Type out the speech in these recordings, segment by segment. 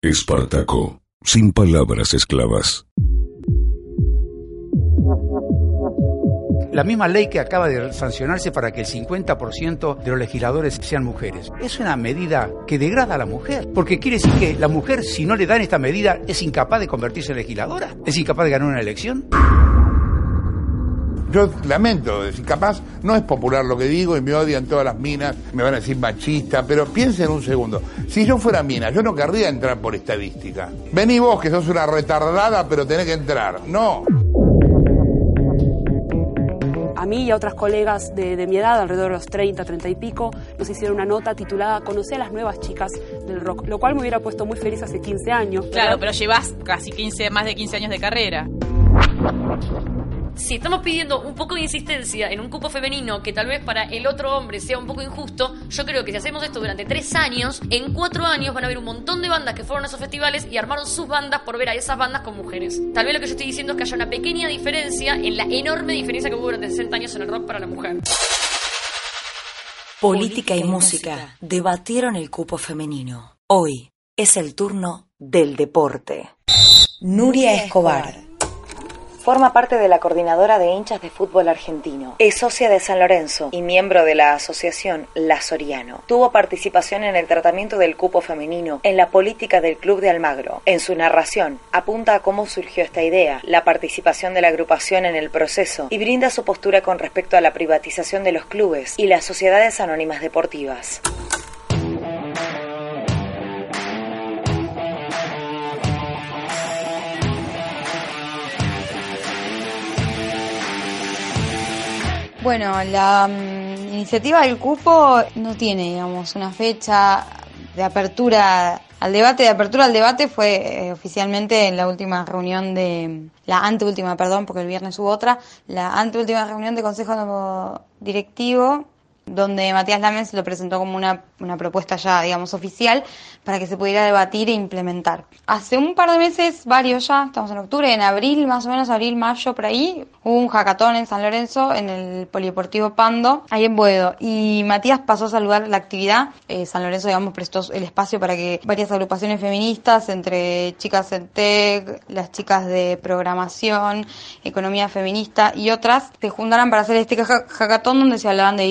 Espartaco, sin palabras esclavas. La misma ley que acaba de sancionarse para que el 50% de los legisladores sean mujeres. Es una medida que degrada a la mujer, porque quiere decir que la mujer, si no le dan esta medida, es incapaz de convertirse en legisladora, es incapaz de ganar una elección. Yo lamento decir, capaz no es popular lo que digo y me odian todas las minas, me van a decir machista, pero piensen un segundo. Si yo fuera mina, yo no querría entrar por estadística. Vení vos que sos una retardada, pero tenés que entrar. No a mí y a otras colegas de, mi edad, alrededor de los 30, 30 y pico, nos hicieron una nota titulada Conocer a las nuevas chicas del rock, lo cual me hubiera puesto muy feliz hace 15 años. Claro, pero llevas casi 15, más de 15 años de carrera si estamos pidiendo un poco de insistencia en un cupo femenino que tal vez para el otro hombre sea un poco injusto, yo creo que si hacemos esto durante tres años, en cuatro años van a haber un montón de bandas que fueron a esos festivales y armaron sus bandas por ver a esas bandas con mujeres. Tal vez lo que yo estoy diciendo es que haya una pequeña diferencia en la enorme diferencia que hubo durante 60 años en el rock para la mujer. Política y música debatieron el cupo femenino. Hoy es el turno del deporte. Nuria Escobar Forma parte de la coordinadora de hinchas de fútbol argentino. Es socia de San Lorenzo y miembro de la asociación La Soriano. Tuvo participación en el tratamiento del cupo femenino en la política del Club de Almagro. En su narración apunta a cómo surgió esta idea, la participación de la agrupación en el proceso y brinda su postura con respecto a la privatización de los clubes y las sociedades anónimas deportivas. Bueno, la mm, iniciativa del cupo no tiene, digamos, una fecha de apertura al debate. De apertura al debate fue eh, oficialmente en la última reunión de, la anteúltima, perdón, porque el viernes hubo otra, la anteúltima reunión de Consejo Directivo donde Matías Lamens lo presentó como una, una, propuesta ya, digamos, oficial para que se pudiera debatir e implementar. Hace un par de meses, varios ya, estamos en octubre, en abril, más o menos abril, mayo, por ahí, hubo un hackathon en San Lorenzo, en el Polideportivo Pando, ahí en Boedo, y Matías pasó a saludar la actividad. Eh, San Lorenzo, digamos, prestó el espacio para que varias agrupaciones feministas, entre chicas en TEC, las chicas de programación, economía feminista y otras, se juntaran para hacer este hackathon donde se hablaban de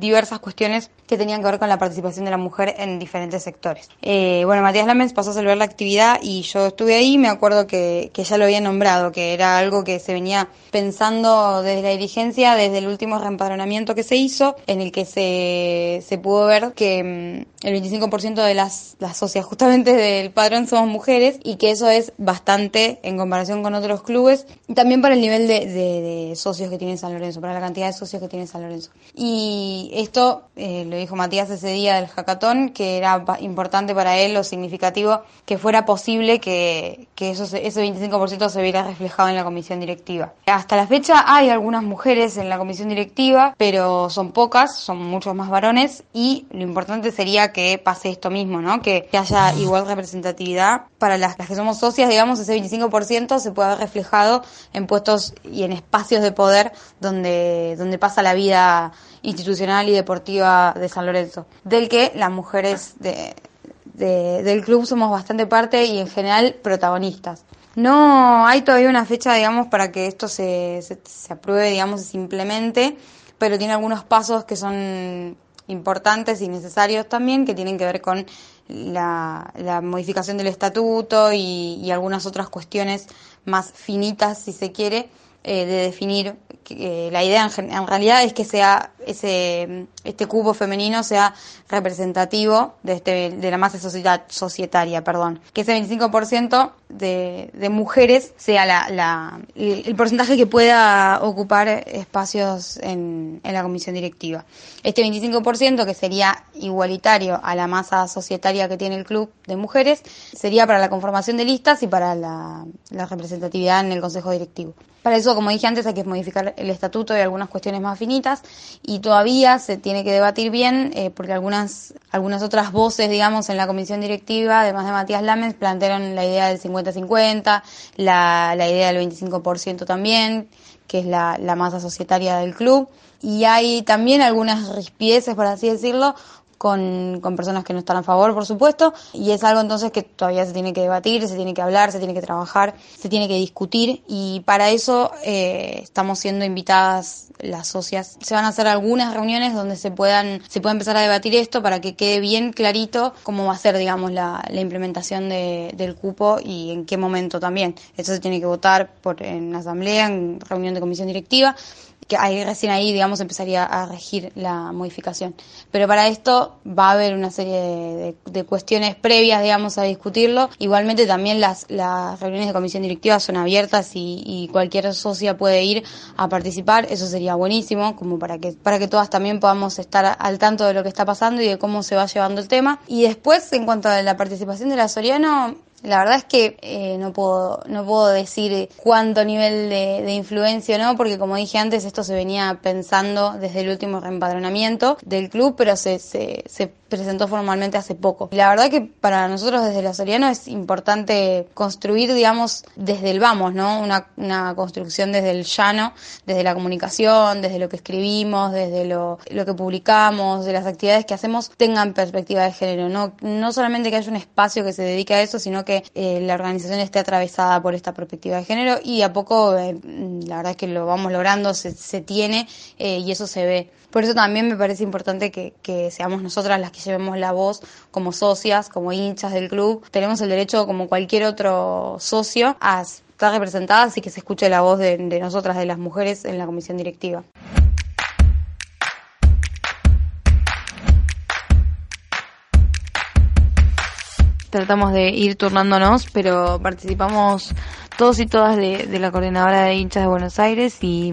diversas cuestiones que tenían que ver con la participación de la mujer en diferentes sectores. Eh, bueno, Matías Lamens pasó a celebrar la actividad y yo estuve ahí, me acuerdo que, que ya lo había nombrado, que era algo que se venía pensando desde la dirigencia, desde el último reempadronamiento que se hizo, en el que se, se pudo ver que mm, el 25% de las, las socias justamente del padrón somos mujeres y que eso es bastante en comparación con otros clubes también para el nivel de, de, socios que tiene San Lorenzo, para la cantidad de socios que tiene San Lorenzo. Y esto eh, lo dijo Matías ese día del hackathon, que era importante para él o significativo que fuera posible que, que eso, ese 25% se viera reflejado en la comisión directiva. Hasta la fecha hay algunas mujeres en la comisión directiva, pero son pocas, son muchos más varones y lo importante sería que pase esto mismo, ¿no? Que, haya igual representatividad para las, que somos socias, digamos, ese 25% se pueda ver reflejado en puestos y en espacios de poder donde, donde pasa la vida institucional y deportiva de San Lorenzo, del que las mujeres de, del club somos bastante parte y en general protagonistas. No hay todavía una fecha, digamos, para que esto se, se, apruebe, digamos, simplemente, pero tiene algunos pasos que son importantes y necesarios también, que tienen que ver con la, la modificación del estatuto y, y, algunas otras cuestiones más finitas, si se quiere, eh, de definir que, la idea en, realidad es que sea ese este cubo femenino sea representativo de este de la masa societaria perdón. Que ese 25% de, de mujeres sea la, la el, porcentaje que pueda ocupar espacios en, en la comisión directiva. Este 25% que sería igualitario a la masa societaria que tiene el club de mujeres sería para la conformación de listas y para la, la representatividad en el consejo directivo. Para eso, como dije antes, hay que modificar el estatuto y algunas cuestiones más finitas y todavía se tiene que debatir bien eh, porque algunas, algunas otras voces, digamos, en la comisión directiva, además de Matías Lamens, plantearon la idea del 50-50, la, la idea del 25% también, que es la, la masa societaria del club. Y hay también algunas rispieces, por así decirlo, con, con personas que no están a favor, por supuesto, y es algo entonces que todavía se tiene que debatir, se tiene que hablar, se tiene que trabajar, se tiene que discutir, y para eso eh, estamos siendo invitadas las socias. Se van a hacer algunas reuniones donde se puedan, se pueda empezar a debatir esto para que quede bien clarito cómo va a ser, digamos, la, la implementación de, del cupo y en qué momento también. Eso se tiene que votar por, en asamblea, en reunión de comisión directiva que ahí recién ahí, digamos, empezaría a regir la modificación. Pero para esto va a haber una serie de, cuestiones previas, digamos, a discutirlo. Igualmente también las, las reuniones de comisión directiva son abiertas y, y, cualquier socia puede ir a participar. Eso sería buenísimo, como para que, para que todas también podamos estar al tanto de lo que está pasando y de cómo se va llevando el tema. Y después, en cuanto a la participación de la Soriano, la verdad es que eh, no puedo no puedo decir cuánto nivel de, de, influencia no, porque como dije antes, esto se venía pensando desde el último reempadronamiento del club, pero se, se, se presentó formalmente hace poco. La verdad que para nosotros desde la Soriano es importante construir, digamos, desde el vamos, ¿no? Una, una construcción desde el llano, desde la comunicación, desde lo que escribimos, desde lo, lo que publicamos, de las actividades que hacemos, tengan perspectiva de género. No, no solamente que haya un espacio que se dedique a eso, sino que eh, la organización esté atravesada por esta perspectiva de género y a poco, eh, la verdad es que lo vamos logrando, se, tiene eh, y eso se ve. Por eso también me parece importante que, seamos nosotras las que llevemos la voz como socias, como hinchas del club. Tenemos el derecho, como cualquier otro socio, a estar representadas y que se escuche la voz de nosotras, de las mujeres, en la comisión directiva. Tratamos de ir turnándonos, pero participamos todos y todas de, la coordinadora de hinchas de Buenos Aires y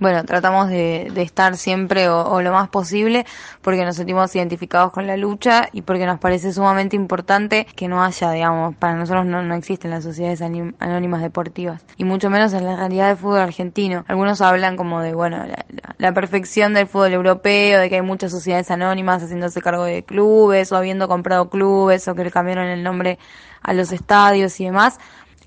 bueno, tratamos de, de estar siempre o, o, lo más posible porque nos sentimos identificados con la lucha y porque nos parece sumamente importante que no haya, digamos, para nosotros no, no existen las sociedades anónimas deportivas y mucho menos en la realidad del fútbol argentino. Algunos hablan como de, bueno, la, la, la perfección del fútbol europeo, de que hay muchas sociedades anónimas haciéndose cargo de clubes o habiendo comprado clubes o que le cambiaron el nombre a los estadios y demás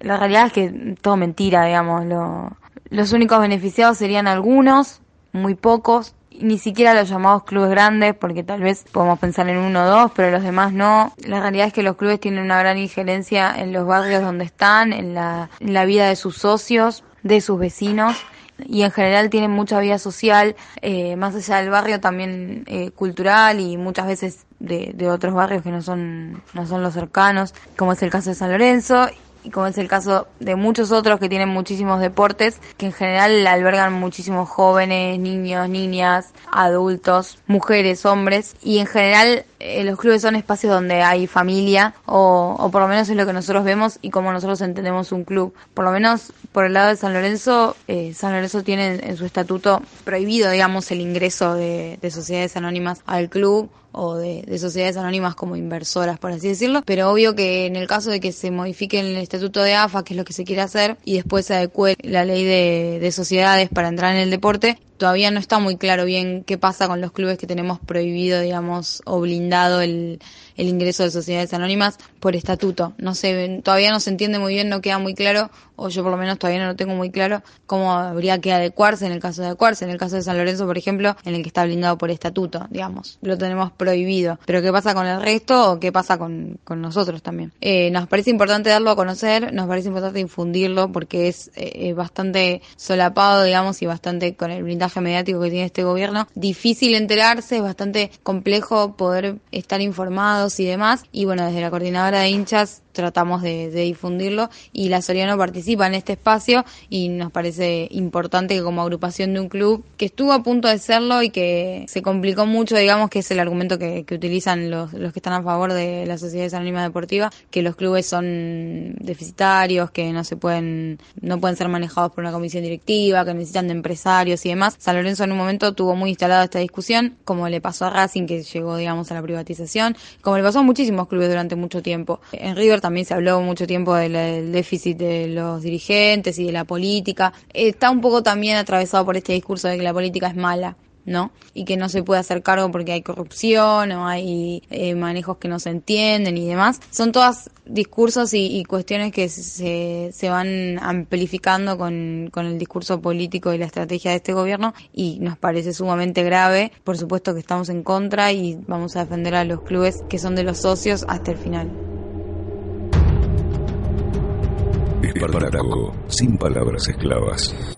la realidad es que todo mentira, digamos. Lo, los únicos beneficiados serían algunos, muy pocos, ni siquiera los llamados clubes grandes, porque tal vez podemos pensar en uno o dos, pero los demás no. La realidad es que los clubes tienen una gran injerencia en los barrios donde están, en la, en la vida de sus socios, de sus vecinos y en general tienen mucha vida social, eh, más allá del barrio también eh, cultural y muchas veces de, de otros barrios que no son, no son los cercanos, como es el caso de San Lorenzo y como es el caso de muchos otros que tienen muchísimos deportes, que en general albergan muchísimos jóvenes, niños, niñas, adultos, mujeres, hombres, y en general eh, los clubes son espacios donde hay familia, o, o por lo menos es lo que nosotros vemos y como nosotros entendemos un club. Por lo menos por el lado de San Lorenzo, eh, San Lorenzo tiene en su estatuto prohibido, digamos, el ingreso de, de sociedades anónimas al club o de, de, sociedades anónimas como inversoras, por así decirlo. Pero obvio que en el caso de que se modifique el estatuto de AFA, que es lo que se quiere hacer, y después se adecue la ley de, de sociedades para entrar en el deporte, todavía no está muy claro bien qué pasa con los clubes que tenemos prohibido, digamos, o blindado el, el ingreso de sociedades anónimas por estatuto. No sé, todavía no se entiende muy bien, no queda muy claro, o yo por lo menos todavía no lo tengo muy claro, cómo habría que adecuarse en el caso de adecuarse. En el caso de San Lorenzo, por ejemplo, en el que está blindado por estatuto, digamos, lo tenemos prohibido. Pero qué pasa con el resto o qué pasa con, con nosotros también. Eh, nos parece importante darlo a conocer, nos parece importante infundirlo porque es eh, bastante solapado, digamos, y bastante con el mediático que tiene este gobierno. Difícil enterarse, es bastante complejo poder estar informados y demás. Y bueno, desde la coordinadora de hinchas tratamos de, difundirlo y la Soriano participa en este espacio y nos parece importante que como agrupación de un club que estuvo a punto de serlo y que se complicó mucho, digamos que es el argumento que, que utilizan los, los que están a favor de las sociedades anónimas deportivas, que los clubes son deficitarios, que no se pueden, no pueden ser manejados por una comisión directiva, que necesitan de empresarios y demás. San Lorenzo en un momento tuvo muy instalada esta discusión, como le pasó a Racing que llegó digamos a la privatización, como le pasó a muchísimos clubes durante mucho tiempo. En River también se habló mucho tiempo del, déficit de los dirigentes y de la política. Está un poco también atravesado por este discurso de que la política es mala. ¿no? Y que no se puede hacer cargo porque hay corrupción o hay eh, manejos que no se entienden y demás. Son todas discursos y, cuestiones que se, se van amplificando con, con el discurso político y la estrategia de este gobierno y nos parece sumamente grave. Por supuesto que estamos en contra y vamos a defender a los clubes que son de los socios hasta el final. Espartaco, sin palabras esclavas.